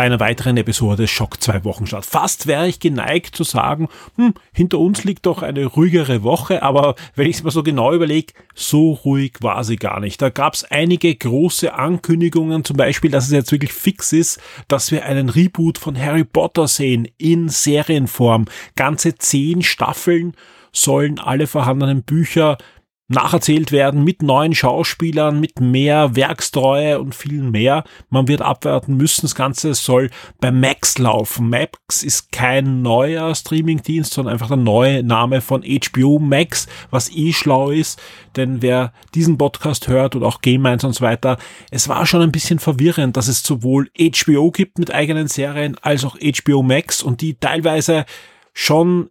bei einer weiteren Episode Schock 2 Wochenstart. Fast wäre ich geneigt zu sagen, hm, hinter uns liegt doch eine ruhigere Woche, aber wenn ich es mir so genau überlege, so ruhig war sie gar nicht. Da gab es einige große Ankündigungen, zum Beispiel, dass es jetzt wirklich fix ist, dass wir einen Reboot von Harry Potter sehen in Serienform. Ganze zehn Staffeln sollen alle vorhandenen Bücher nacherzählt werden mit neuen Schauspielern, mit mehr Werkstreue und viel mehr. Man wird abwarten müssen. Das Ganze soll bei Max laufen. Max ist kein neuer Streamingdienst, sondern einfach der neue Name von HBO Max, was eh schlau ist, denn wer diesen Podcast hört und auch Game 1 und so weiter, es war schon ein bisschen verwirrend, dass es sowohl HBO gibt mit eigenen Serien als auch HBO Max und die teilweise schon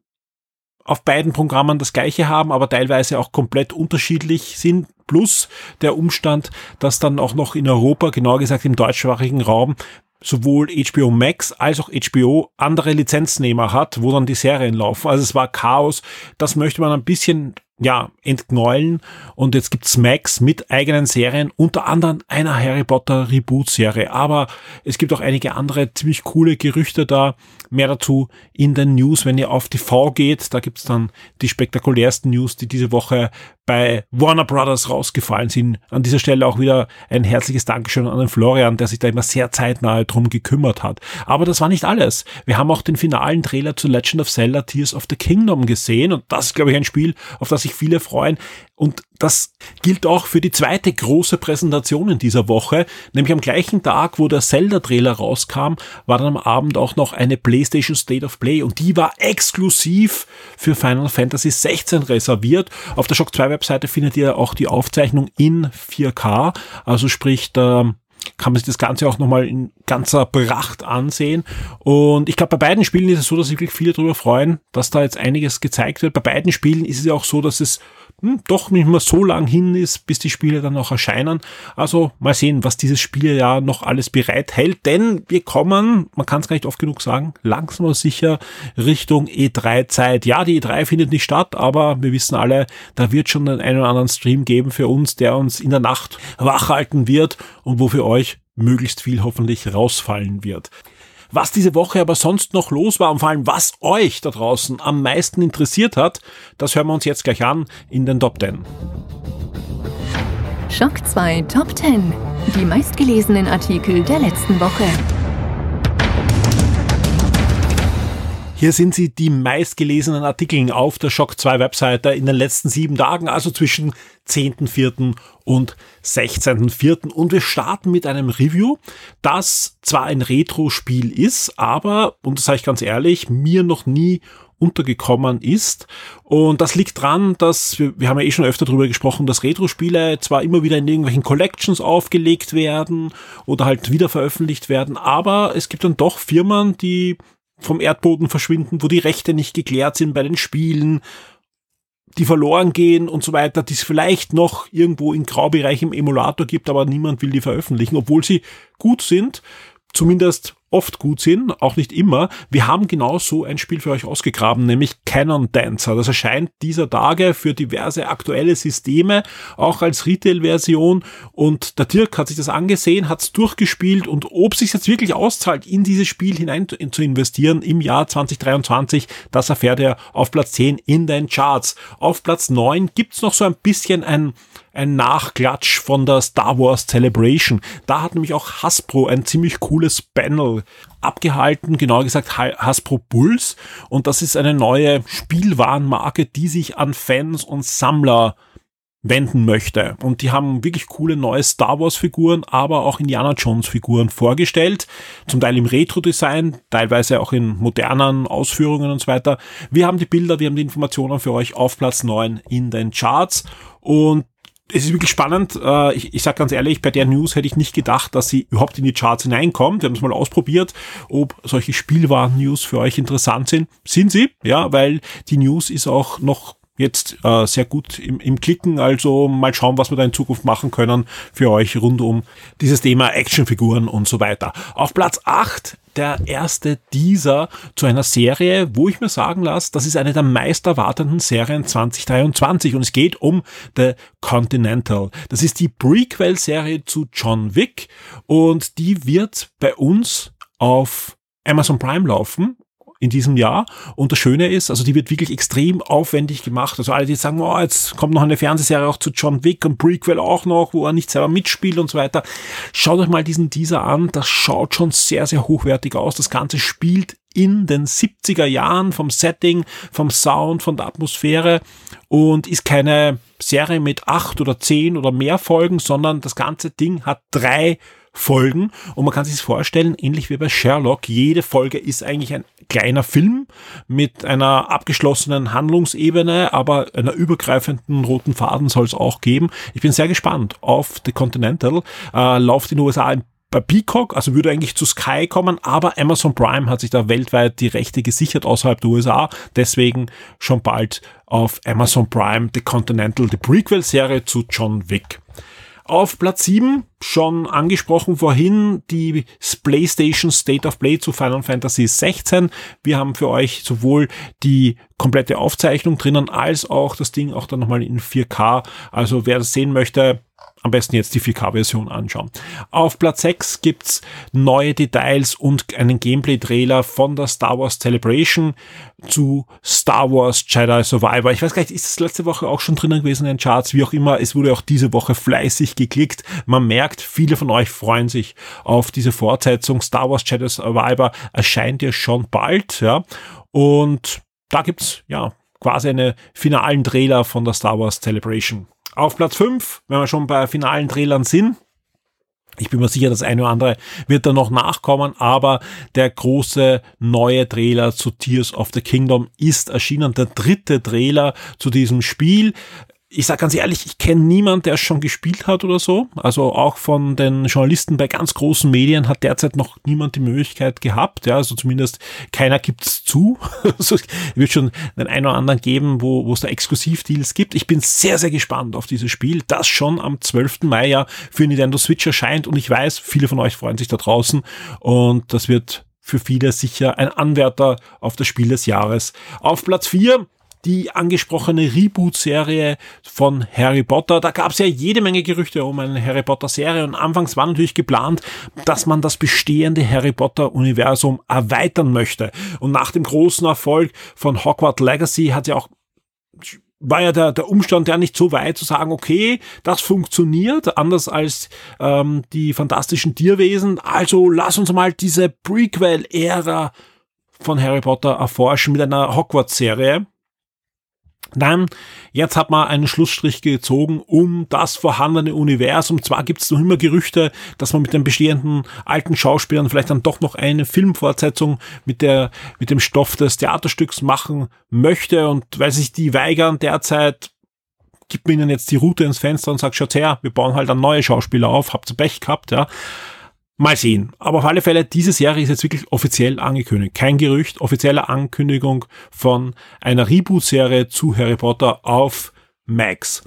auf beiden Programmen das gleiche haben, aber teilweise auch komplett unterschiedlich sind. Plus der Umstand, dass dann auch noch in Europa, genauer gesagt im deutschsprachigen Raum, sowohl HBO Max als auch HBO andere Lizenznehmer hat, wo dann die Serien laufen. Also es war Chaos. Das möchte man ein bisschen ja, entknäulen. Und jetzt gibt's Max mit eigenen Serien, unter anderem einer Harry Potter Reboot-Serie. Aber es gibt auch einige andere ziemlich coole Gerüchte da. Mehr dazu in den News, wenn ihr auf TV geht. Da gibt's dann die spektakulärsten News, die diese Woche bei Warner Brothers rausgefallen sind. An dieser Stelle auch wieder ein herzliches Dankeschön an den Florian, der sich da immer sehr zeitnah drum gekümmert hat. Aber das war nicht alles. Wir haben auch den finalen Trailer zu Legend of Zelda Tears of the Kingdom gesehen und das ist, glaube ich, ein Spiel, auf das sich viele freuen. Und das gilt auch für die zweite große Präsentation in dieser Woche, nämlich am gleichen Tag, wo der Zelda-Trailer rauskam, war dann am Abend auch noch eine PlayStation State of Play und die war exklusiv für Final Fantasy 16 reserviert. Auf der Shock 2 Webseite findet ihr auch die Aufzeichnung in 4K, also sprich, da kann man sich das Ganze auch nochmal in ganzer Pracht ansehen. Und ich glaube, bei beiden Spielen ist es so, dass sich wirklich viele darüber freuen, dass da jetzt einiges gezeigt wird. Bei beiden Spielen ist es ja auch so, dass es hm, doch nicht mehr so lang hin ist, bis die Spiele dann auch erscheinen. Also mal sehen, was dieses Spiel ja noch alles bereithält, denn wir kommen, man kann es gar nicht oft genug sagen, langsam und sicher Richtung E3-Zeit. Ja, die E3 findet nicht statt, aber wir wissen alle, da wird schon den einen oder anderen Stream geben für uns, der uns in der Nacht wach halten wird und wo für euch möglichst viel hoffentlich rausfallen wird. Was diese Woche aber sonst noch los war und vor allem was euch da draußen am meisten interessiert hat, das hören wir uns jetzt gleich an in den Top 10. Schock 2 Top 10. Die meistgelesenen Artikel der letzten Woche. Hier sind sie die meistgelesenen Artikel auf der Shock 2 Webseite in den letzten sieben Tagen, also zwischen 10.4. und 16.4. Und wir starten mit einem Review, das zwar ein Retro-Spiel ist, aber, und das sage ich ganz ehrlich, mir noch nie untergekommen ist. Und das liegt dran, dass wir, wir haben ja eh schon öfter darüber gesprochen, dass Retro-Spiele zwar immer wieder in irgendwelchen Collections aufgelegt werden oder halt wieder veröffentlicht werden, aber es gibt dann doch Firmen, die vom Erdboden verschwinden, wo die Rechte nicht geklärt sind bei den Spielen, die verloren gehen und so weiter, die es vielleicht noch irgendwo im Graubereich im Emulator gibt, aber niemand will die veröffentlichen, obwohl sie gut sind, zumindest oft gut sind, auch nicht immer. Wir haben genau so ein Spiel für euch ausgegraben, nämlich Canon Dancer. Das erscheint dieser Tage für diverse aktuelle Systeme, auch als Retail-Version. Und der Dirk hat sich das angesehen, hat es durchgespielt und ob sich jetzt wirklich auszahlt, in dieses Spiel hinein zu investieren im Jahr 2023, das erfährt er auf Platz 10 in den Charts. Auf Platz 9 gibt's noch so ein bisschen ein ein Nachklatsch von der Star Wars Celebration. Da hat nämlich auch Hasbro ein ziemlich cooles Panel abgehalten, genauer gesagt Hasbro Bulls. Und das ist eine neue Spielwarenmarke, die sich an Fans und Sammler wenden möchte. Und die haben wirklich coole neue Star Wars Figuren, aber auch Indiana Jones Figuren vorgestellt. Zum Teil im Retro-Design, teilweise auch in modernen Ausführungen und so weiter. Wir haben die Bilder, wir haben die Informationen für euch auf Platz 9 in den Charts. Und es ist wirklich spannend. Äh, ich, ich sage ganz ehrlich, bei der News hätte ich nicht gedacht, dass sie überhaupt in die Charts hineinkommt. Wir haben es mal ausprobiert, ob solche Spielwaren-News für euch interessant sind. Sind sie, ja, weil die News ist auch noch jetzt äh, sehr gut im, im Klicken. Also mal schauen, was wir da in Zukunft machen können für euch rund um dieses Thema Actionfiguren und so weiter. Auf Platz 8 der erste dieser zu einer Serie, wo ich mir sagen lasse, das ist eine der meist erwartenden Serien 2023 und es geht um The Continental. Das ist die Prequel-Serie zu John Wick und die wird bei uns auf Amazon Prime laufen in diesem Jahr. Und das Schöne ist, also die wird wirklich extrem aufwendig gemacht. Also alle, die sagen, oh, jetzt kommt noch eine Fernsehserie auch zu John Wick und Prequel auch noch, wo er nicht selber mitspielt und so weiter. Schaut euch mal diesen Teaser an. Das schaut schon sehr, sehr hochwertig aus. Das Ganze spielt in den 70er Jahren vom Setting, vom Sound, von der Atmosphäre und ist keine Serie mit acht oder zehn oder mehr Folgen, sondern das ganze Ding hat drei Folgen und man kann sich vorstellen, ähnlich wie bei Sherlock, jede Folge ist eigentlich ein kleiner Film mit einer abgeschlossenen Handlungsebene, aber einer übergreifenden roten Faden soll es auch geben. Ich bin sehr gespannt auf The Continental. Äh, läuft in den USA bei Peacock, also würde eigentlich zu Sky kommen, aber Amazon Prime hat sich da weltweit die Rechte gesichert außerhalb der USA, deswegen schon bald auf Amazon Prime The Continental, die Prequel-Serie zu John Wick. Auf Platz 7, schon angesprochen vorhin, die PlayStation State of Play zu Final Fantasy 16. Wir haben für euch sowohl die komplette Aufzeichnung drinnen, als auch das Ding auch dann nochmal in 4K. Also wer das sehen möchte, am besten jetzt die 4K-Version anschauen. Auf Platz 6 gibt's neue Details und einen Gameplay-Trailer von der Star Wars Celebration zu Star Wars Jedi Survivor. Ich weiß gar nicht, ist das letzte Woche auch schon drinnen gewesen in den Charts? Wie auch immer, es wurde auch diese Woche fleißig geklickt. Man merkt, viele von euch freuen sich auf diese Fortsetzung. Star Wars Jedi Survivor erscheint ja schon bald, ja. Und da gibt's, ja, quasi einen finalen Trailer von der Star Wars Celebration. Auf Platz 5, wenn wir schon bei finalen Trailern sind, ich bin mir sicher, das eine oder andere wird da noch nachkommen, aber der große neue Trailer zu Tears of the Kingdom ist erschienen, der dritte Trailer zu diesem Spiel ich sage ganz ehrlich, ich kenne niemanden, der es schon gespielt hat oder so. Also auch von den Journalisten bei ganz großen Medien hat derzeit noch niemand die Möglichkeit gehabt. Ja, also zumindest keiner gibt's zu. also es wird schon den einen oder anderen geben, wo, wo es da Exklusivdeals gibt. Ich bin sehr, sehr gespannt auf dieses Spiel, das schon am 12. Mai ja für Nintendo Switch erscheint. Und ich weiß, viele von euch freuen sich da draußen. Und das wird für viele sicher ein Anwärter auf das Spiel des Jahres. Auf Platz 4 die angesprochene Reboot-Serie von Harry Potter. Da gab es ja jede Menge Gerüchte um eine Harry Potter-Serie und anfangs war natürlich geplant, dass man das bestehende Harry Potter-Universum erweitern möchte. Und nach dem großen Erfolg von Hogwarts Legacy hat ja auch war ja der, der Umstand ja nicht so weit zu sagen, okay, das funktioniert, anders als ähm, die fantastischen Tierwesen. Also lass uns mal diese Prequel-Ära von Harry Potter erforschen mit einer Hogwarts-Serie. Dann, jetzt hat man einen Schlussstrich gezogen um das vorhandene Universum. Zwar gibt es noch immer Gerüchte, dass man mit den bestehenden alten Schauspielern vielleicht dann doch noch eine Filmfortsetzung mit der, mit dem Stoff des Theaterstücks machen möchte und weil sich die weigern derzeit, gibt man ihnen jetzt die Route ins Fenster und sagt, schaut her, wir bauen halt dann neue Schauspieler auf, habt ihr Pech gehabt, ja. Mal sehen. Aber auf alle Fälle, diese Serie ist jetzt wirklich offiziell angekündigt. Kein Gerücht, offizielle Ankündigung von einer Reboot-Serie zu Harry Potter auf Max.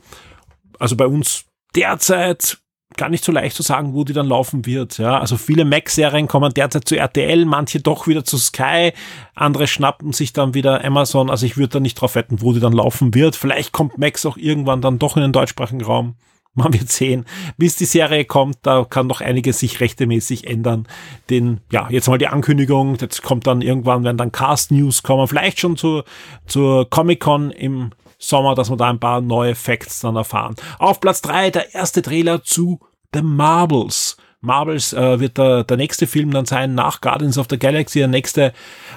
Also bei uns derzeit gar nicht so leicht zu sagen, wo die dann laufen wird. Ja, also viele Max-Serien kommen derzeit zu RTL, manche doch wieder zu Sky, andere schnappen sich dann wieder Amazon. Also ich würde da nicht drauf wetten, wo die dann laufen wird. Vielleicht kommt Max auch irgendwann dann doch in den deutschsprachigen Raum. Man wird sehen, bis die Serie kommt, da kann noch einiges sich rechtemäßig ändern. Den, ja, jetzt mal die Ankündigung, jetzt kommt dann irgendwann, werden dann Cast-News kommen, vielleicht schon zur, zur Comic-Con im Sommer, dass wir da ein paar neue Facts dann erfahren. Auf Platz drei der erste Trailer zu The Marbles. Marbles äh, wird der, der nächste Film dann sein, nach Guardians of the Galaxy, der nächste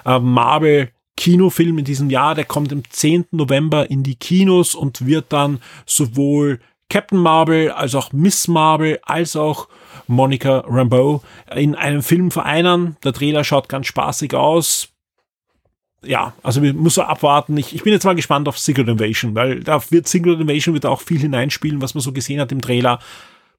äh, Marvel Kinofilm in diesem Jahr, der kommt am 10. November in die Kinos und wird dann sowohl Captain Marvel, als auch Miss Marvel, als auch Monica Rambeau in einem Film vereinen. Der Trailer schaut ganz spaßig aus. ja, also wir müssen abwarten. Ich, ich bin jetzt mal gespannt auf Secret Invasion, weil da wird Secret Invasion wird auch viel hineinspielen, was man so gesehen hat im Trailer.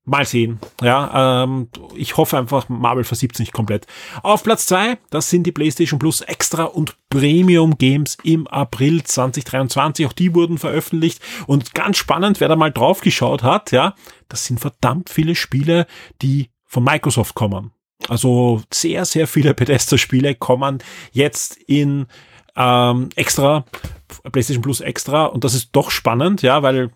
Mal sehen. Ja, ähm, ich hoffe einfach, Marvel versiebt sich komplett. Auf Platz zwei, das sind die PlayStation Plus Extra und Premium Games im April 2023. Auch die wurden veröffentlicht. Und ganz spannend, wer da mal drauf geschaut hat, ja, das sind verdammt viele Spiele, die von Microsoft kommen. Also sehr, sehr viele Bethesda-Spiele kommen jetzt in ähm, extra, PlayStation Plus extra. Und das ist doch spannend, ja, weil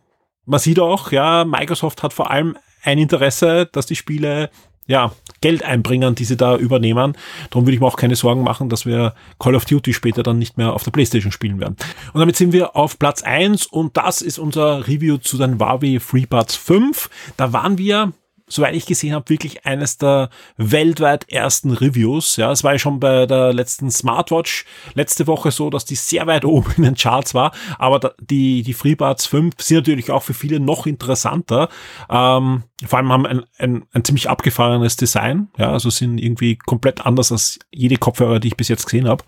man sieht auch, ja, Microsoft hat vor allem ein Interesse, dass die Spiele ja, Geld einbringen, die sie da übernehmen. Darum würde ich mir auch keine Sorgen machen, dass wir Call of Duty später dann nicht mehr auf der Playstation spielen werden. Und damit sind wir auf Platz eins und das ist unser Review zu den Huawei FreeBuds 5. Da waren wir soweit ich gesehen habe, wirklich eines der weltweit ersten Reviews. Ja, es war ja schon bei der letzten Smartwatch letzte Woche so, dass die sehr weit oben in den Charts war. Aber die, die FreeBuds 5 sind natürlich auch für viele noch interessanter. Ähm, vor allem haben ein, ein, ein ziemlich abgefahrenes Design. Ja, also sind irgendwie komplett anders als jede Kopfhörer, die ich bis jetzt gesehen habe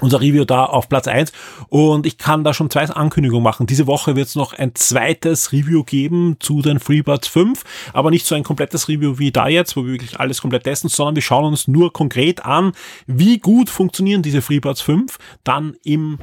unser Review da auf Platz eins und ich kann da schon zwei Ankündigungen machen. Diese Woche wird es noch ein zweites Review geben zu den FreeBuds 5, aber nicht so ein komplettes Review wie da jetzt, wo wir wirklich alles komplett testen, sondern wir schauen uns nur konkret an, wie gut funktionieren diese FreeBuds 5 dann im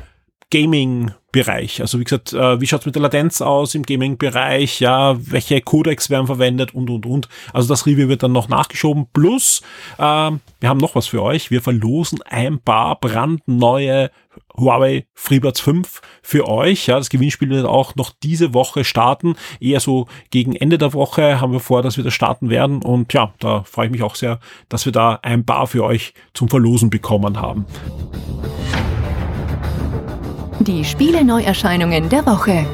Gaming-Bereich. Also wie gesagt, äh, wie schaut's mit der Latenz aus im Gaming-Bereich? Ja, welche Codecs werden verwendet und und und. Also das Review wird dann noch nachgeschoben. Plus, äh, wir haben noch was für euch. Wir verlosen ein paar brandneue Huawei FreeBuds 5 für euch. Ja, das Gewinnspiel wird auch noch diese Woche starten. Eher so gegen Ende der Woche haben wir vor, dass wir das starten werden. Und ja, da freue ich mich auch sehr, dass wir da ein paar für euch zum Verlosen bekommen haben. Die Spiele-Neuerscheinungen der Woche.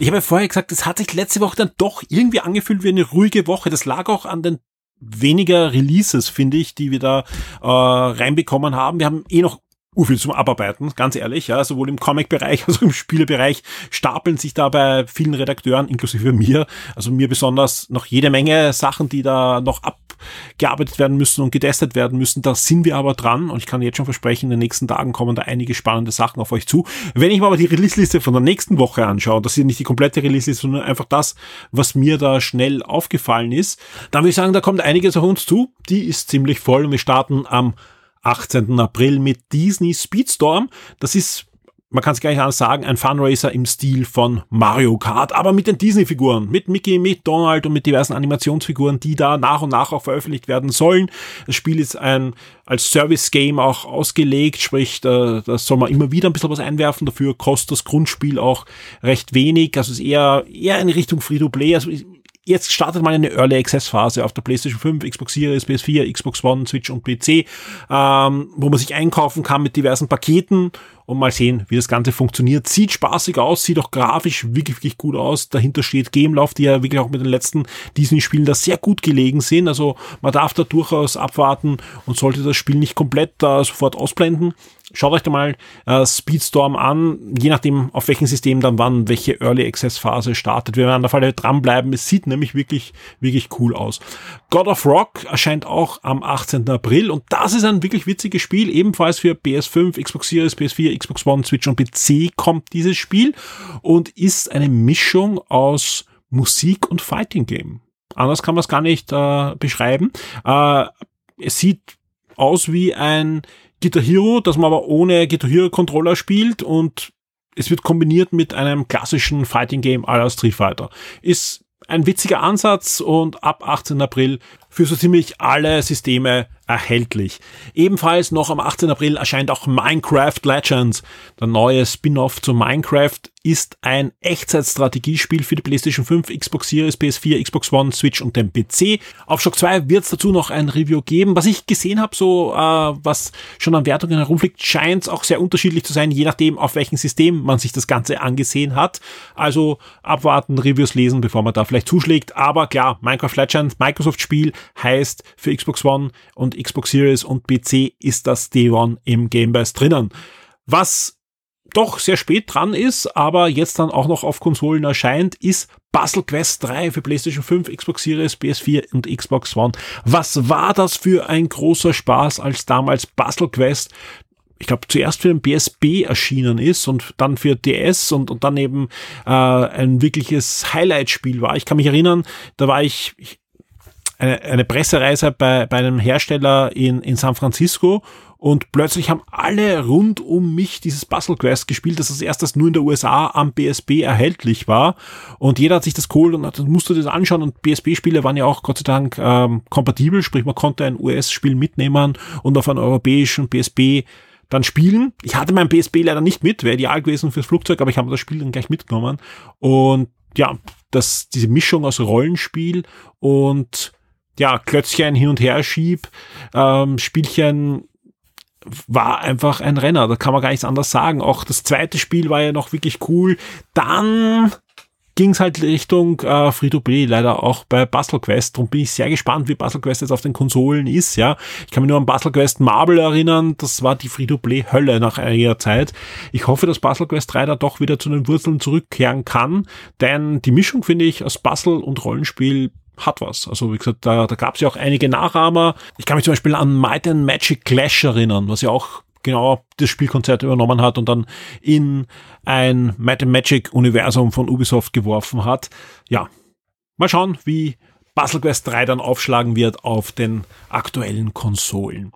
Ich habe vorher gesagt, es hat sich letzte Woche dann doch irgendwie angefühlt wie eine ruhige Woche. Das lag auch an den weniger Releases, finde ich, die wir da äh, reinbekommen haben. Wir haben eh noch viel zum Abarbeiten, ganz ehrlich, ja, sowohl im Comic-Bereich als auch im Spielebereich stapeln sich da bei vielen Redakteuren, inklusive mir, also mir besonders noch jede Menge Sachen, die da noch abgearbeitet werden müssen und getestet werden müssen. Da sind wir aber dran und ich kann jetzt schon versprechen, in den nächsten Tagen kommen da einige spannende Sachen auf euch zu. Wenn ich mir aber die Release-Liste von der nächsten Woche anschaue, das ist nicht die komplette Release-Liste, sondern einfach das, was mir da schnell aufgefallen ist, dann würde ich sagen, da kommt einiges auf uns zu. Die ist ziemlich voll und wir starten am 18. April mit Disney Speedstorm. Das ist man kann es gar nicht anders sagen, ein Funracer im Stil von Mario Kart, aber mit den Disney-Figuren, mit Mickey, mit Donald und mit diversen Animationsfiguren, die da nach und nach auch veröffentlicht werden sollen. Das Spiel ist ein als Service-Game auch ausgelegt, sprich, da, da soll man immer wieder ein bisschen was einwerfen, dafür kostet das Grundspiel auch recht wenig, also ist eher, eher in Richtung Free-to-Play, also Jetzt startet mal eine Early Access Phase auf der PlayStation 5, Xbox Series, PS4, Xbox One, Switch und PC, ähm, wo man sich einkaufen kann mit diversen Paketen und mal sehen, wie das Ganze funktioniert. Sieht spaßig aus, sieht auch grafisch wirklich, wirklich gut aus. Dahinter steht Gameloft, die ja wirklich auch mit den letzten Disney-Spielen da sehr gut gelegen sind. Also man darf da durchaus abwarten und sollte das Spiel nicht komplett da sofort ausblenden. Schaut euch da mal äh, Speedstorm an, je nachdem auf welchem System dann wann welche Early Access Phase startet. Wir werden an der Falle dranbleiben. Es sieht nämlich wirklich, wirklich cool aus. God of Rock erscheint auch am 18. April und das ist ein wirklich witziges Spiel, ebenfalls für PS5, Xbox Series, PS4, Xbox One, Switch und PC kommt dieses Spiel und ist eine Mischung aus Musik und Fighting Game. Anders kann man es gar nicht äh, beschreiben. Äh, es sieht aus wie ein Guitar Hero, das man aber ohne Guitar Hero Controller spielt und es wird kombiniert mit einem klassischen Fighting Game aller Street Fighter. Ist ein witziger Ansatz und ab 18. April für so ziemlich alle Systeme erhältlich. Ebenfalls noch am 18. April erscheint auch Minecraft Legends. Der neue Spin-off zu Minecraft ist ein Echtzeitstrategiespiel für die PlayStation 5, Xbox Series, PS4, Xbox One, Switch und den PC. Auf Shock 2 wird es dazu noch ein Review geben. Was ich gesehen habe, so äh, was schon an Wertungen herumfliegt, scheint es auch sehr unterschiedlich zu sein, je nachdem, auf welchem System man sich das Ganze angesehen hat. Also abwarten, Reviews lesen, bevor man da vielleicht zuschlägt. Aber klar, Minecraft Legends, Microsoft-Spiel, heißt für Xbox One und Xbox Series und PC ist das Day One im Game Pass drinnen. Was doch sehr spät dran ist, aber jetzt dann auch noch auf Konsolen erscheint, ist Puzzle Quest 3 für PlayStation 5, Xbox Series, PS4 und Xbox One. Was war das für ein großer Spaß, als damals Puzzle Quest ich glaube, zuerst für den PSP erschienen ist und dann für DS und, und dann eben äh, ein wirkliches Highlight-Spiel war. Ich kann mich erinnern, da war ich, ich eine, eine Pressereise bei, bei einem Hersteller in, in San Francisco und plötzlich haben alle rund um mich dieses Puzzle Quest gespielt, das als erstes nur in der USA am PSP erhältlich war. Und jeder hat sich das geholt und hat, musste das anschauen. Und PSP-Spiele waren ja auch Gott sei Dank ähm, kompatibel, sprich man konnte ein US-Spiel mitnehmen und auf einem europäischen PSP dann spielen. Ich hatte mein PSP leider nicht mit, wäre ideal gewesen fürs Flugzeug, aber ich habe das Spiel dann gleich mitgenommen. Und ja, das, diese Mischung aus Rollenspiel und ja, Klötzchen hin und her schieb, ähm, Spielchen war einfach ein Renner, da kann man gar nichts anderes sagen. Auch das zweite Spiel war ja noch wirklich cool. Dann ging es halt Richtung äh, Free-to-Play, leider auch bei Puzzle Quest. Darum bin ich sehr gespannt, wie Puzzle Quest jetzt auf den Konsolen ist. Ja, Ich kann mich nur an Puzzle Quest Marble erinnern, das war die Free-to-Play-Hölle nach einiger Zeit. Ich hoffe, dass Puzzle Quest 3 da doch wieder zu den Wurzeln zurückkehren kann, denn die Mischung, finde ich, aus Puzzle und Rollenspiel hat was. Also wie gesagt, da, da gab es ja auch einige Nachahmer. Ich kann mich zum Beispiel an Might and Magic Clash erinnern, was ja auch genau das Spielkonzert übernommen hat und dann in ein Might and Magic Universum von Ubisoft geworfen hat. Ja, mal schauen, wie Puzzle Quest 3 dann aufschlagen wird auf den aktuellen Konsolen.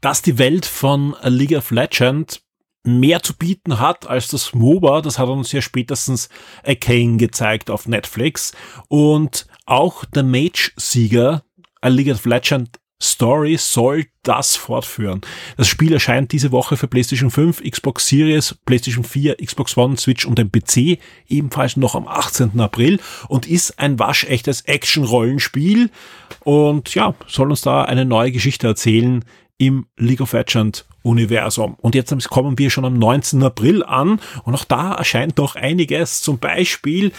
Dass die Welt von League of Legends mehr zu bieten hat als das MOBA, das hat uns ja spätestens Arcane gezeigt auf Netflix und auch der Mage-Sieger, A League of Legends Story soll das fortführen. Das Spiel erscheint diese Woche für PlayStation 5, Xbox Series, PlayStation 4, Xbox One, Switch und den PC, ebenfalls noch am 18. April und ist ein waschechtes Action-Rollenspiel und ja, soll uns da eine neue Geschichte erzählen im League of Legends Universum. Und jetzt kommen wir schon am 19. April an und auch da erscheint noch einiges, zum Beispiel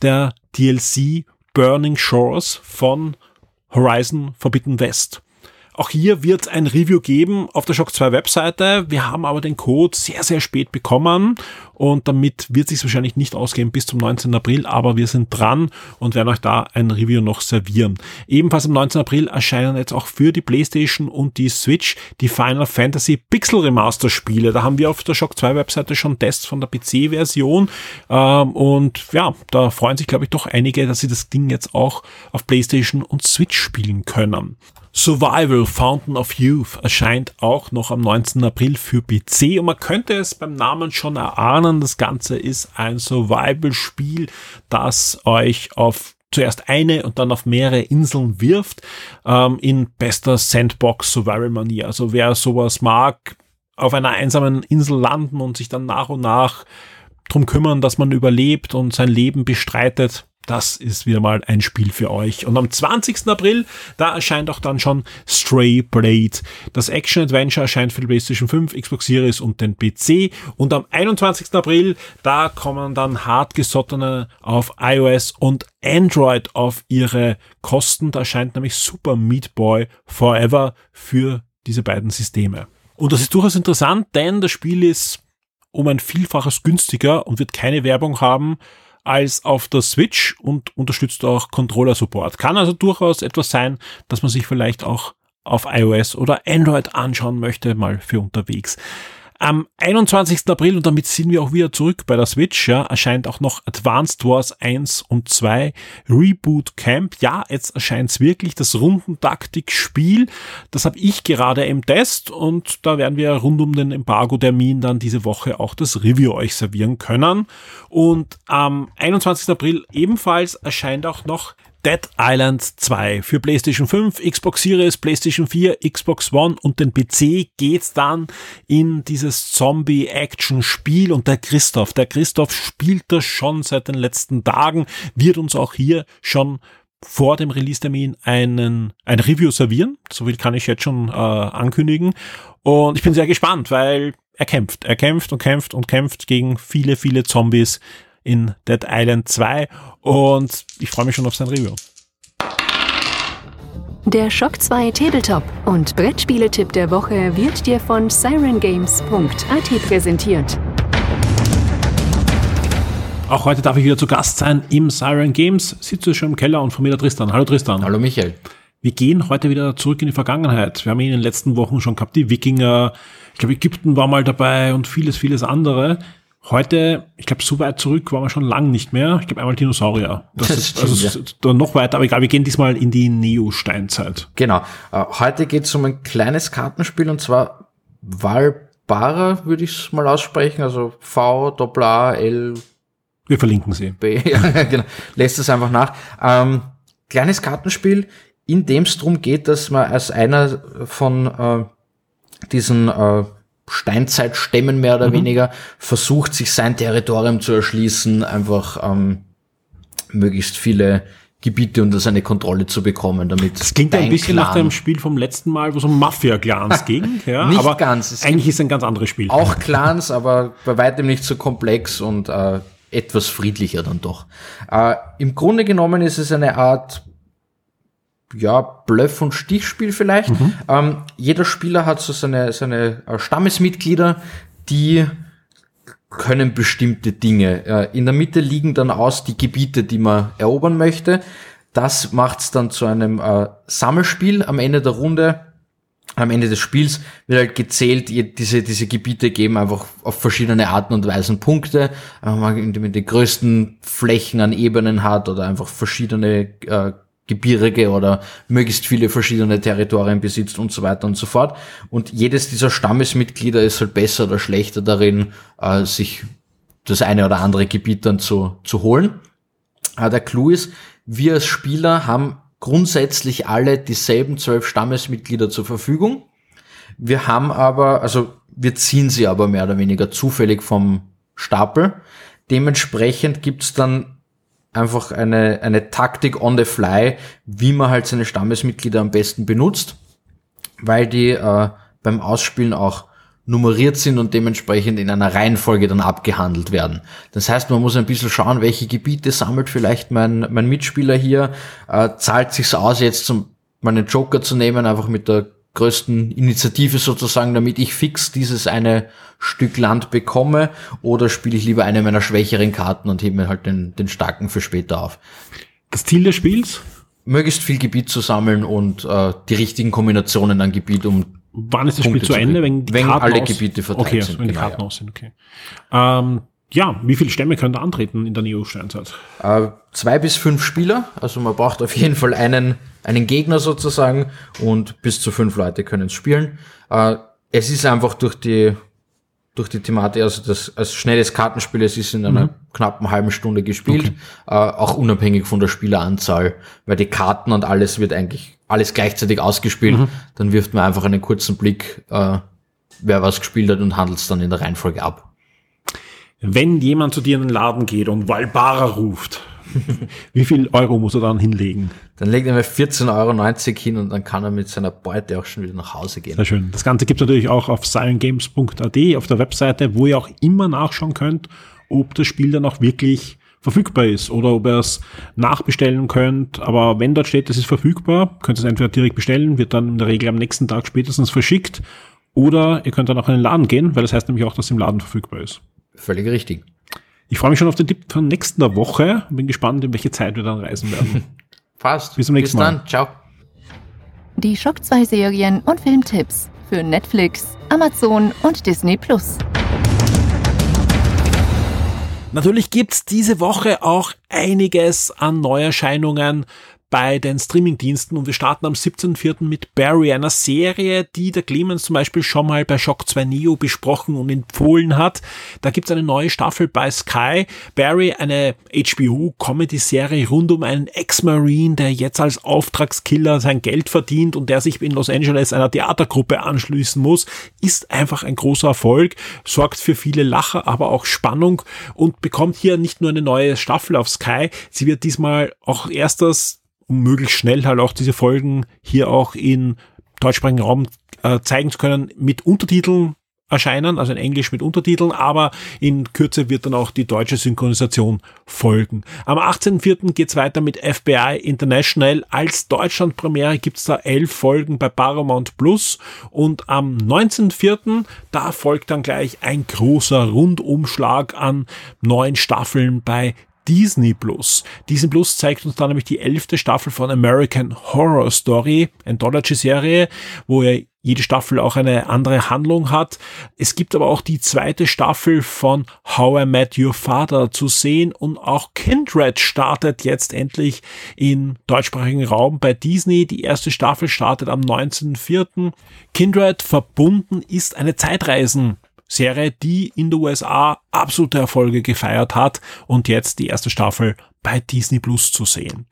der DLC Burning Shores von Horizon Forbidden West. Auch hier wird ein Review geben auf der Shock 2 Webseite. Wir haben aber den Code sehr, sehr spät bekommen und damit wird sich wahrscheinlich nicht ausgehen bis zum 19. April, aber wir sind dran und werden euch da ein Review noch servieren. Ebenfalls am 19. April erscheinen jetzt auch für die Playstation und die Switch die Final Fantasy Pixel Remaster Spiele. Da haben wir auf der Shock 2 Webseite schon Tests von der PC-Version ähm, und ja, da freuen sich glaube ich doch einige, dass sie das Ding jetzt auch auf Playstation und Switch spielen können. Survival Fountain of Youth erscheint auch noch am 19. April für PC und man könnte es beim Namen schon erahnen. Das Ganze ist ein Survival-Spiel, das euch auf zuerst eine und dann auf mehrere Inseln wirft, ähm, in bester Sandbox-Survival-Manier. Also wer sowas mag, auf einer einsamen Insel landen und sich dann nach und nach drum kümmern, dass man überlebt und sein Leben bestreitet, das ist wieder mal ein Spiel für euch. Und am 20. April, da erscheint auch dann schon Stray Blade. Das Action-Adventure erscheint für die PlayStation 5, Xbox Series und den PC. Und am 21. April, da kommen dann hartgesottene auf iOS und Android auf ihre Kosten. Da erscheint nämlich Super Meat Boy Forever für diese beiden Systeme. Und das ist durchaus interessant, denn das Spiel ist um ein Vielfaches günstiger und wird keine Werbung haben als auf der Switch und unterstützt auch Controller-Support. Kann also durchaus etwas sein, dass man sich vielleicht auch auf iOS oder Android anschauen möchte, mal für unterwegs. Am 21. April, und damit sind wir auch wieder zurück bei der Switch, ja, erscheint auch noch Advanced Wars 1 und 2 Reboot Camp. Ja, jetzt erscheint es wirklich das Rundentaktik-Spiel. Das habe ich gerade im Test und da werden wir rund um den Embargo-Termin dann diese Woche auch das Review euch servieren können. Und am 21. April ebenfalls erscheint auch noch Dead Island 2 für PlayStation 5, Xbox Series, PlayStation 4, Xbox One und den PC geht's dann in dieses Zombie-Action-Spiel und der Christoph, der Christoph spielt das schon seit den letzten Tagen, wird uns auch hier schon vor dem Release-Termin einen, ein Review servieren. So viel kann ich jetzt schon äh, ankündigen. Und ich bin sehr gespannt, weil er kämpft. Er kämpft und kämpft und kämpft gegen viele, viele Zombies in Dead Island 2 und ich freue mich schon auf sein Review. Der Shock 2 Tabletop und Brettspieletipp der Woche wird dir von sirengames.at präsentiert. Auch heute darf ich wieder zu Gast sein im Siren Games. Sitze schon im Keller und von mir der Tristan. Hallo Tristan. Hallo Michael. Wir gehen heute wieder zurück in die Vergangenheit. Wir haben in den letzten Wochen schon gehabt, die Wikinger, ich glaube Ägypten war mal dabei und vieles, vieles andere. Heute, ich glaube, so weit zurück waren wir schon lang nicht mehr. Ich glaube einmal Dinosaurier. Das, das ist also ja. noch weiter, aber egal, wir gehen diesmal in die Neo-Steinzeit. Genau. Äh, heute geht es um ein kleines Kartenspiel und zwar Valbara, würde ich es mal aussprechen. Also V, Doppler, L, wir verlinken sie. B, ja, genau. Lässt es einfach nach. Ähm, kleines Kartenspiel, in dem es darum geht, dass man als einer von äh, diesen äh, Steinzeitstämmen mehr oder mhm. weniger versucht, sich sein Territorium zu erschließen, einfach ähm, möglichst viele Gebiete unter seine Kontrolle zu bekommen, damit das klingt ein bisschen Clan nach dem Spiel vom letzten Mal, wo es um Mafia-Clans ging. Ja, nicht aber ganz. Es eigentlich ist es ein ganz anderes Spiel. Auch Clans, aber bei weitem nicht so komplex und äh, etwas friedlicher dann doch. Äh, Im Grunde genommen ist es eine Art ja, Bluff- und Stichspiel vielleicht. Mhm. Ähm, jeder Spieler hat so seine, seine äh, Stammesmitglieder, die können bestimmte Dinge. Äh, in der Mitte liegen dann aus die Gebiete, die man erobern möchte. Das macht's dann zu einem äh, Sammelspiel am Ende der Runde am Ende des Spiels wird halt gezählt, diese, diese Gebiete geben einfach auf verschiedene Arten und Weisen Punkte, indem man die größten Flächen an Ebenen hat oder einfach verschiedene äh, Gebirge oder möglichst viele verschiedene Territorien besitzt und so weiter und so fort. Und jedes dieser Stammesmitglieder ist halt besser oder schlechter darin, äh, sich das eine oder andere Gebiet dann zu, zu holen. Äh, der Clou ist, wir als Spieler haben grundsätzlich alle dieselben zwölf Stammesmitglieder zur Verfügung. Wir haben aber, also wir ziehen sie aber mehr oder weniger zufällig vom Stapel. Dementsprechend gibt's dann einfach eine, eine Taktik on the fly, wie man halt seine Stammesmitglieder am besten benutzt, weil die äh, beim Ausspielen auch nummeriert sind und dementsprechend in einer Reihenfolge dann abgehandelt werden. Das heißt, man muss ein bisschen schauen, welche Gebiete sammelt vielleicht mein, mein Mitspieler hier, äh, zahlt sich's aus, jetzt zum, meinen Joker zu nehmen, einfach mit der größten Initiative sozusagen, damit ich fix dieses eine Stück Land bekomme, oder spiele ich lieber eine meiner schwächeren Karten und hebe mir halt den, den starken für später auf. Das Ziel des Spiels? Möglichst viel Gebiet zu sammeln und äh, die richtigen Kombinationen an Gebiet, um Wann ist das Punkte Spiel zu Ende? Wenn, wenn alle aus Gebiete verteilt okay, sind. wenn die genau, Karten ja. aus sind, okay. Ähm, ja, wie viele Stämme können da antreten in der Neo-Steinzeit? Äh, zwei bis fünf Spieler, also man braucht auf jeden Fall einen, einen Gegner sozusagen und bis zu fünf Leute können es spielen. Äh, es ist einfach durch die durch die Thematik, also das als schnelles Kartenspiel, es ist in einer mhm. knappen halben Stunde gespielt, okay. äh, auch unabhängig von der Spieleranzahl, weil die Karten und alles wird eigentlich alles gleichzeitig ausgespielt. Mhm. Dann wirft man einfach einen kurzen Blick, äh, wer was gespielt hat und handelt es dann in der Reihenfolge ab. Wenn jemand zu dir in den Laden geht und Valbara ruft, wie viel Euro muss er dann hinlegen? Dann legt er mir 14,90 Euro hin und dann kann er mit seiner Beute auch schon wieder nach Hause gehen. Sehr schön. Das Ganze gibt es natürlich auch auf silentgames.at auf der Webseite, wo ihr auch immer nachschauen könnt, ob das Spiel dann auch wirklich verfügbar ist oder ob ihr es nachbestellen könnt. Aber wenn dort steht, es ist verfügbar, könnt ihr es entweder direkt bestellen, wird dann in der Regel am nächsten Tag spätestens verschickt. Oder ihr könnt dann auch in den Laden gehen, weil das heißt nämlich auch, dass es im Laden verfügbar ist. Völlig richtig. Ich freue mich schon auf den Tipp von nächster Woche. Bin gespannt, in welche Zeit wir dann reisen werden. Fast. Bis zum nächsten Bis Mal. dann. Ciao. Die Schock 2 Serien und Filmtipps für Netflix, Amazon und Disney Plus. Natürlich gibt's diese Woche auch einiges an Neuerscheinungen bei den Streamingdiensten und wir starten am 17.04. mit Barry, einer Serie, die der Clemens zum Beispiel schon mal bei Shock 2 Neo besprochen und empfohlen hat. Da gibt's eine neue Staffel bei Sky. Barry, eine HBO-Comedy-Serie rund um einen Ex-Marine, der jetzt als Auftragskiller sein Geld verdient und der sich in Los Angeles einer Theatergruppe anschließen muss, ist einfach ein großer Erfolg, sorgt für viele Lacher, aber auch Spannung und bekommt hier nicht nur eine neue Staffel auf Sky, sie wird diesmal auch erst das um möglichst schnell halt auch diese Folgen hier auch in deutschsprachigen Raum äh, zeigen zu können mit Untertiteln erscheinen, also in Englisch mit Untertiteln, aber in Kürze wird dann auch die deutsche Synchronisation folgen. Am 18.04. geht's weiter mit FBI International. Als Deutschlandpremiere gibt's da elf Folgen bei Paramount Plus und am 19.04. da folgt dann gleich ein großer Rundumschlag an neuen Staffeln bei Disney Plus. Disney Plus zeigt uns dann nämlich die elfte Staffel von American Horror Story, Anthology-Serie, wo er jede Staffel auch eine andere Handlung hat. Es gibt aber auch die zweite Staffel von How I Met Your Father zu sehen und auch Kindred startet jetzt endlich im deutschsprachigen Raum bei Disney. Die erste Staffel startet am 19.04. Kindred verbunden ist eine Zeitreisen Serie, die in den USA absolute Erfolge gefeiert hat und jetzt die erste Staffel bei Disney Plus zu sehen.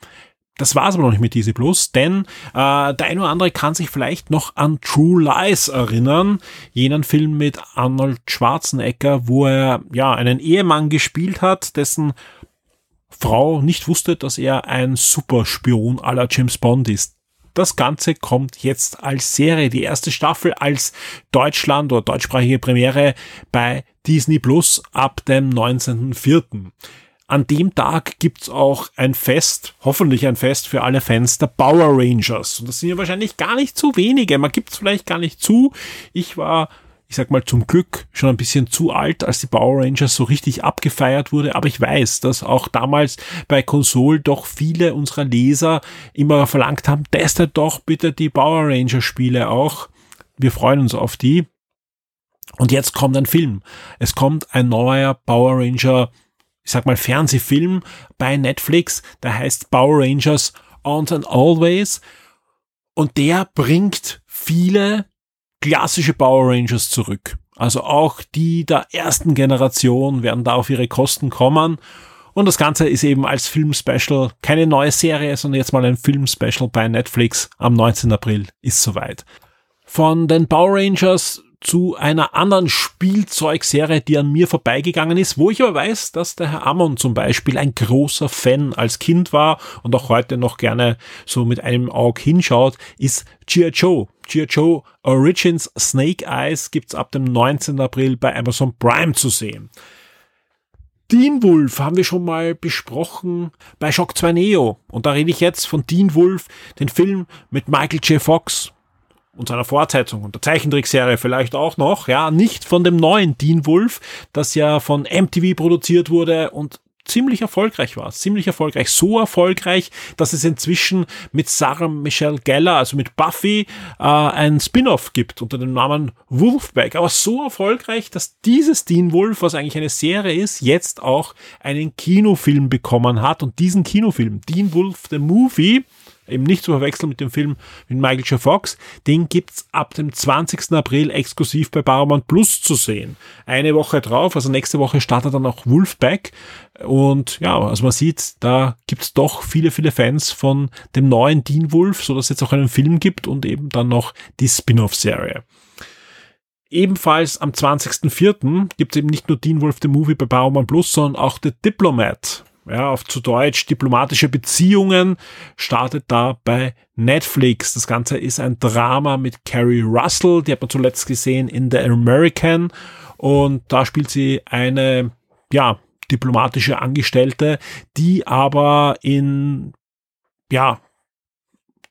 Das war's aber noch nicht mit Disney Plus, denn äh, der eine oder andere kann sich vielleicht noch an True Lies erinnern, jenen Film mit Arnold Schwarzenegger, wo er ja einen Ehemann gespielt hat, dessen Frau nicht wusste, dass er ein Superspion aller James Bond ist. Das Ganze kommt jetzt als Serie, die erste Staffel als Deutschland oder deutschsprachige Premiere bei Disney Plus ab dem 19.04. An dem Tag gibt's auch ein Fest, hoffentlich ein Fest für alle Fans der Power Rangers. Und das sind ja wahrscheinlich gar nicht zu wenige. Man gibt's vielleicht gar nicht zu. Ich war, ich sag mal zum Glück, schon ein bisschen zu alt, als die Power Rangers so richtig abgefeiert wurde. Aber ich weiß, dass auch damals bei Konsol doch viele unserer Leser immer verlangt haben, testet doch bitte die Power Ranger Spiele auch. Wir freuen uns auf die. Und jetzt kommt ein Film. Es kommt ein neuer Power Ranger ich sag mal, Fernsehfilm bei Netflix, der heißt Power Rangers On and Always. Und der bringt viele klassische Power Rangers zurück. Also auch die der ersten Generation werden da auf ihre Kosten kommen. Und das Ganze ist eben als Film-Special keine neue Serie, sondern jetzt mal ein Film-Special bei Netflix am 19. April ist soweit. Von den Power Rangers zu einer anderen Spielzeugserie, die an mir vorbeigegangen ist, wo ich aber weiß, dass der Herr Ammon zum Beispiel ein großer Fan als Kind war und auch heute noch gerne so mit einem Auge hinschaut, ist G.I. Joe. G.I. Joe Origins Snake Eyes gibt's ab dem 19. April bei Amazon Prime zu sehen. Dean Wolf haben wir schon mal besprochen bei Shock 2 Neo. Und da rede ich jetzt von Dean Wolf, den Film mit Michael J. Fox und seiner Fortsetzung und der Zeichentrickserie vielleicht auch noch, ja, nicht von dem neuen Dean Wolf, das ja von MTV produziert wurde und ziemlich erfolgreich war. Ziemlich erfolgreich. So erfolgreich, dass es inzwischen mit Sarah Michelle Geller, also mit Buffy, äh, ein Spin-off gibt unter dem Namen Wolfpack. Aber so erfolgreich, dass dieses Dean Wolf, was eigentlich eine Serie ist, jetzt auch einen Kinofilm bekommen hat. Und diesen Kinofilm, Dean Wolf the Movie, eben nicht zu verwechseln mit dem Film mit Michael J. Fox, den gibt's ab dem 20. April exklusiv bei Paramount Plus zu sehen. Eine Woche drauf, also nächste Woche startet dann auch Wolfpack und ja, also man sieht, da gibt's doch viele, viele Fans von dem neuen Dean Wolf, so dass es jetzt auch einen Film gibt und eben dann noch die Spin-off-Serie. Ebenfalls am 20.04. gibt es eben nicht nur Dean Wolf the Movie bei Paramount Plus, sondern auch The Diplomat ja, auf zu Deutsch diplomatische Beziehungen, startet da bei Netflix. Das Ganze ist ein Drama mit Carrie Russell, die hat man zuletzt gesehen in The American und da spielt sie eine, ja, diplomatische Angestellte, die aber in, ja,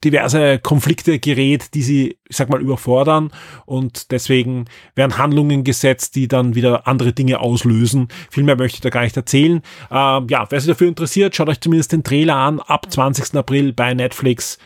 diverse Konflikte gerät, die sie, ich sag mal, überfordern und deswegen werden Handlungen gesetzt, die dann wieder andere Dinge auslösen. Viel mehr möchte ich da gar nicht erzählen. Ähm, ja, wer sich dafür interessiert, schaut euch zumindest den Trailer an. Ab 20. April bei Netflix.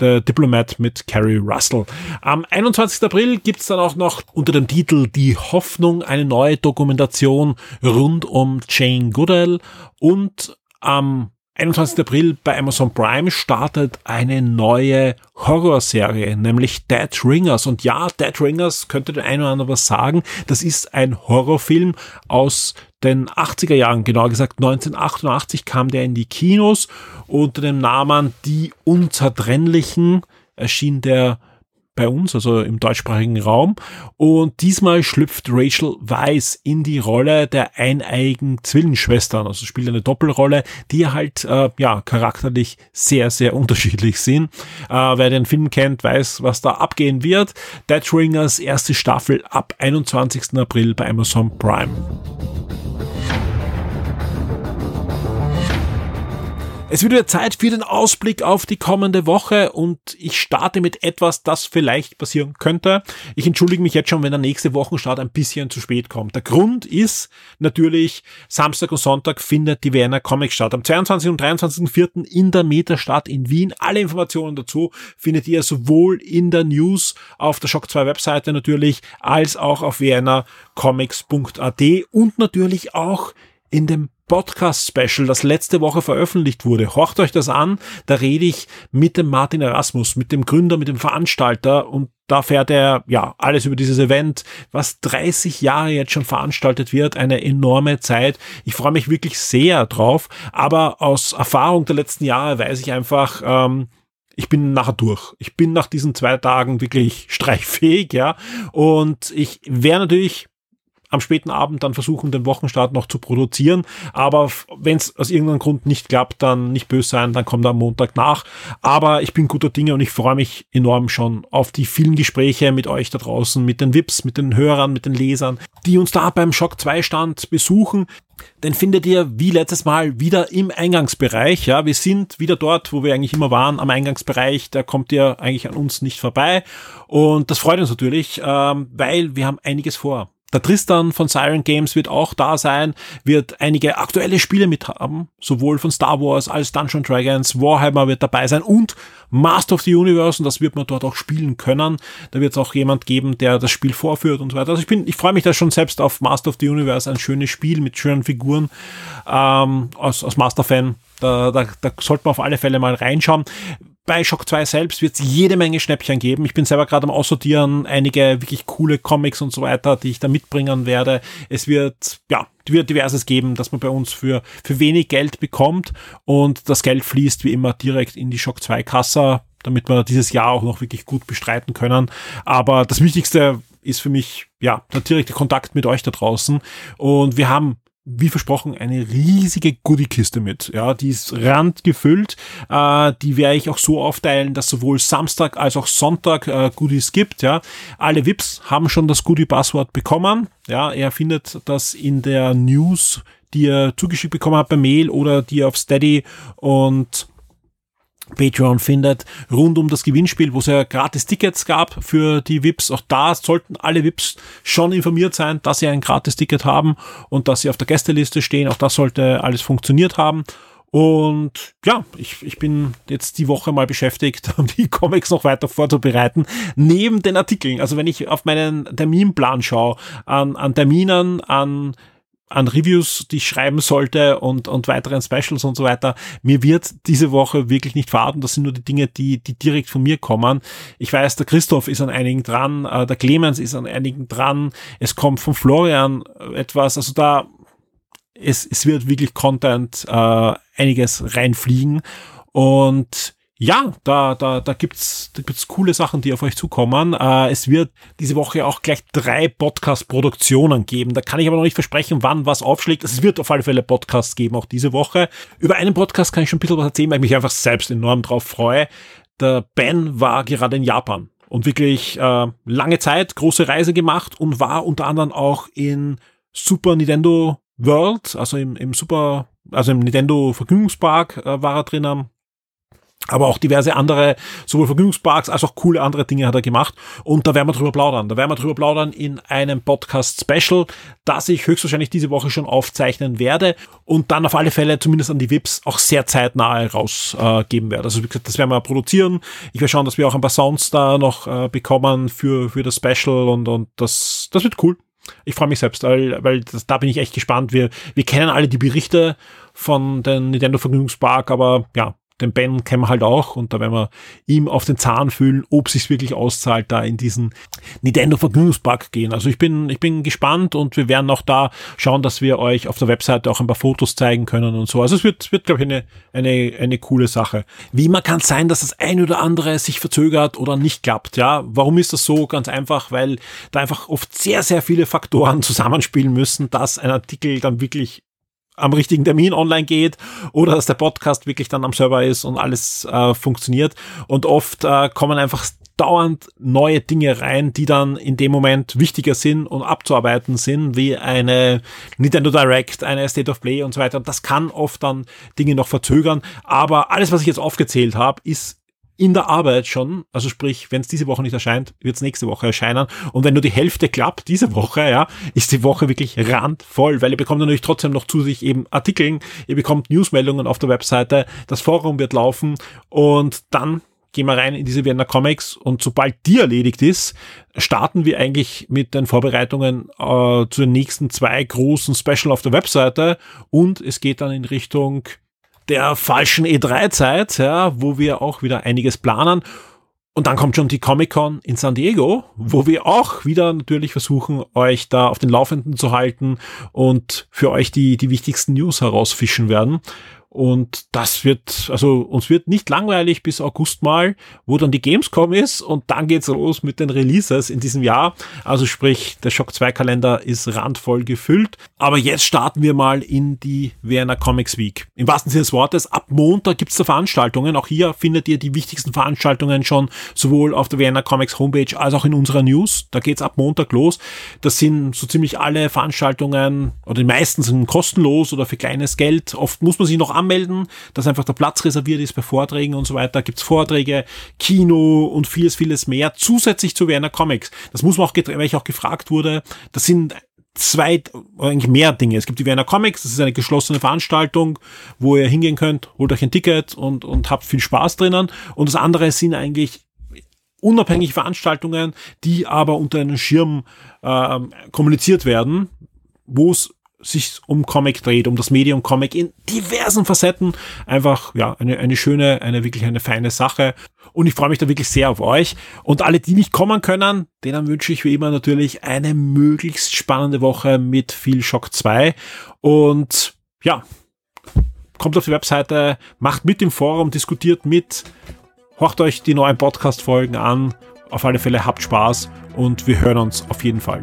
The Diplomat mit Carrie Russell. Am 21. April gibt's dann auch noch unter dem Titel Die Hoffnung eine neue Dokumentation rund um Jane Goodall und am 21. April bei Amazon Prime startet eine neue Horrorserie, nämlich Dead Ringers. Und ja, Dead Ringers könnte der eine oder andere was sagen. Das ist ein Horrorfilm aus den 80er Jahren, genauer gesagt 1988 kam der in die Kinos unter dem Namen Die Unzertrennlichen erschien der bei uns, also im deutschsprachigen Raum. Und diesmal schlüpft Rachel Weiss in die Rolle der eineigen Zwillingsschwestern, also spielt eine Doppelrolle, die halt äh, ja charakterlich sehr, sehr unterschiedlich sind. Äh, wer den Film kennt, weiß, was da abgehen wird. Dead Ringers erste Staffel ab 21. April bei Amazon Prime. Es wird wieder Zeit für den Ausblick auf die kommende Woche und ich starte mit etwas, das vielleicht passieren könnte. Ich entschuldige mich jetzt schon, wenn der nächste Wochenstart ein bisschen zu spät kommt. Der Grund ist natürlich, Samstag und Sonntag findet die Werner Comic statt. Am 22. und 23.04. in der Metastadt in Wien. Alle Informationen dazu findet ihr sowohl in der News auf der Shock 2 Webseite natürlich, als auch auf wernercomics.at und natürlich auch in dem Podcast-Special, das letzte Woche veröffentlicht wurde. Horcht euch das an. Da rede ich mit dem Martin Erasmus, mit dem Gründer, mit dem Veranstalter und da fährt er ja alles über dieses Event, was 30 Jahre jetzt schon veranstaltet wird, eine enorme Zeit. Ich freue mich wirklich sehr drauf, aber aus Erfahrung der letzten Jahre weiß ich einfach, ähm, ich bin nachher durch. Ich bin nach diesen zwei Tagen wirklich streichfähig, ja. Und ich wäre natürlich am späten Abend dann versuchen, den Wochenstart noch zu produzieren. Aber wenn es aus irgendeinem Grund nicht klappt, dann nicht böse sein, dann kommt am Montag nach. Aber ich bin guter Dinge und ich freue mich enorm schon auf die vielen Gespräche mit euch da draußen, mit den VIPs, mit den Hörern, mit den Lesern, die uns da beim Shock 2 Stand besuchen. Den findet ihr wie letztes Mal wieder im Eingangsbereich. Ja, wir sind wieder dort, wo wir eigentlich immer waren, am Eingangsbereich. Da kommt ihr eigentlich an uns nicht vorbei. Und das freut uns natürlich, ähm, weil wir haben einiges vor. Der Tristan von Siren Games wird auch da sein, wird einige aktuelle Spiele mit haben, sowohl von Star Wars als Dungeon Dragons, Warhammer wird dabei sein und Master of the Universe und das wird man dort auch spielen können. Da wird es auch jemand geben, der das Spiel vorführt und so weiter. Also ich bin, ich freue mich da schon selbst auf Master of the Universe, ein schönes Spiel mit schönen Figuren ähm, aus, aus Master-Fan. Da, da, da sollte man auf alle Fälle mal reinschauen bei Shock 2 selbst wird es jede Menge Schnäppchen geben. Ich bin selber gerade am Aussortieren, einige wirklich coole Comics und so weiter, die ich da mitbringen werde. Es wird, ja, wird diverses geben, dass man bei uns für, für wenig Geld bekommt und das Geld fließt wie immer direkt in die Shock 2 Kasse, damit wir dieses Jahr auch noch wirklich gut bestreiten können. Aber das Wichtigste ist für mich, ja, der direkte Kontakt mit euch da draußen. Und wir haben wie versprochen, eine riesige Goodiekiste mit. Ja, die ist randgefüllt. Äh, die werde ich auch so aufteilen, dass sowohl Samstag als auch Sonntag äh, Goodies gibt. Ja, alle VIPs haben schon das Goodie-Passwort bekommen. Ja, er findet das in der News, die er zugeschickt bekommen hat per Mail oder die er auf Steady und Patreon findet, rund um das Gewinnspiel, wo es ja gratis Tickets gab für die VIPs. Auch da sollten alle VIPs schon informiert sein, dass sie ein gratis Ticket haben und dass sie auf der Gästeliste stehen. Auch das sollte alles funktioniert haben. Und ja, ich, ich bin jetzt die Woche mal beschäftigt, die Comics noch weiter vorzubereiten, neben den Artikeln. Also wenn ich auf meinen Terminplan schaue, an, an Terminen, an an Reviews, die ich schreiben sollte und, und weiteren Specials und so weiter. Mir wird diese Woche wirklich nicht verraten. Das sind nur die Dinge, die, die direkt von mir kommen. Ich weiß, der Christoph ist an einigen dran, äh, der Clemens ist an einigen dran. Es kommt von Florian etwas. Also da, es, es wird wirklich Content, äh, einiges reinfliegen. Und ja, da, da, da gibt's, da gibt's coole Sachen, die auf euch zukommen. Äh, es wird diese Woche auch gleich drei Podcast-Produktionen geben. Da kann ich aber noch nicht versprechen, wann was aufschlägt. Es wird auf alle Fälle Podcasts geben, auch diese Woche. Über einen Podcast kann ich schon ein bisschen was erzählen, weil ich mich einfach selbst enorm drauf freue. Der Ben war gerade in Japan und wirklich äh, lange Zeit große Reise gemacht und war unter anderem auch in Super Nintendo World, also im, im Super, also im Nintendo Vergnügungspark äh, war er drinnen aber auch diverse andere, sowohl Vergnügungsparks als auch coole andere Dinge hat er gemacht. Und da werden wir drüber plaudern. Da werden wir drüber plaudern in einem Podcast-Special, das ich höchstwahrscheinlich diese Woche schon aufzeichnen werde und dann auf alle Fälle zumindest an die VIPs auch sehr zeitnah rausgeben äh, werde. Also wie gesagt, das werden wir produzieren. Ich werde schauen, dass wir auch ein paar Sounds da noch äh, bekommen für, für das Special und, und das, das wird cool. Ich freue mich selbst, weil, weil das, da bin ich echt gespannt. Wir, wir kennen alle die Berichte von den Nintendo Vergnügungspark, aber ja, den Ben kennen wir halt auch und da werden wir ihm auf den Zahn fühlen, ob sich wirklich auszahlt, da in diesen Nintendo Vergnügungspark gehen. Also ich bin, ich bin gespannt und wir werden auch da schauen, dass wir euch auf der Webseite auch ein paar Fotos zeigen können und so. Also es wird, wird glaube ich, eine, eine, eine coole Sache. Wie immer kann es sein, dass das ein oder andere sich verzögert oder nicht klappt. Ja, warum ist das so? Ganz einfach, weil da einfach oft sehr, sehr viele Faktoren zusammenspielen müssen, dass ein Artikel dann wirklich am richtigen Termin online geht oder dass der Podcast wirklich dann am Server ist und alles äh, funktioniert. Und oft äh, kommen einfach dauernd neue Dinge rein, die dann in dem Moment wichtiger sind und abzuarbeiten sind, wie eine Nintendo Direct, eine State of Play und so weiter. Das kann oft dann Dinge noch verzögern. Aber alles, was ich jetzt aufgezählt habe, ist in der Arbeit schon, also sprich, wenn es diese Woche nicht erscheint, wird es nächste Woche erscheinen. Und wenn nur die Hälfte klappt diese Woche, ja, ist die Woche wirklich randvoll, weil ihr bekommt natürlich trotzdem noch zu sich eben Artikeln, ihr bekommt Newsmeldungen auf der Webseite, das Forum wird laufen und dann gehen wir rein in diese Vienna Comics und sobald die erledigt ist, starten wir eigentlich mit den Vorbereitungen äh, zu den nächsten zwei großen Special auf der Webseite und es geht dann in Richtung der falschen E3-Zeit, ja, wo wir auch wieder einiges planen. Und dann kommt schon die Comic-Con in San Diego, wo wir auch wieder natürlich versuchen, euch da auf den Laufenden zu halten und für euch die, die wichtigsten News herausfischen werden. Und das wird, also uns wird nicht langweilig bis August mal, wo dann die Gamescom ist und dann geht's los mit den Releases in diesem Jahr. Also sprich, der Shock 2 Kalender ist randvoll gefüllt. Aber jetzt starten wir mal in die Vienna Comics Week. Im wahrsten Sinne des Wortes, ab Montag gibt's da Veranstaltungen. Auch hier findet ihr die wichtigsten Veranstaltungen schon sowohl auf der Vienna Comics Homepage als auch in unserer News. Da geht's ab Montag los. Das sind so ziemlich alle Veranstaltungen oder die meisten sind kostenlos oder für kleines Geld. Oft muss man sich noch anmelden, dass einfach der Platz reserviert ist bei Vorträgen und so weiter. Gibt's Vorträge, Kino und vieles, vieles mehr zusätzlich zu Werner Comics. Das muss man auch, weil ich auch gefragt wurde, das sind zwei, eigentlich mehr Dinge. Es gibt die Werner Comics, das ist eine geschlossene Veranstaltung, wo ihr hingehen könnt, holt euch ein Ticket und, und habt viel Spaß drinnen. Und das andere sind eigentlich unabhängige Veranstaltungen, die aber unter einem Schirm äh, kommuniziert werden, wo es sich um Comic dreht, um das Medium Comic in diversen Facetten. Einfach, ja, eine, eine schöne, eine wirklich eine feine Sache. Und ich freue mich da wirklich sehr auf euch. Und alle, die nicht kommen können, denen wünsche ich wie immer natürlich eine möglichst spannende Woche mit viel Shock 2. Und ja, kommt auf die Webseite, macht mit im Forum, diskutiert mit, horcht euch die neuen Podcast-Folgen an. Auf alle Fälle habt Spaß und wir hören uns auf jeden Fall.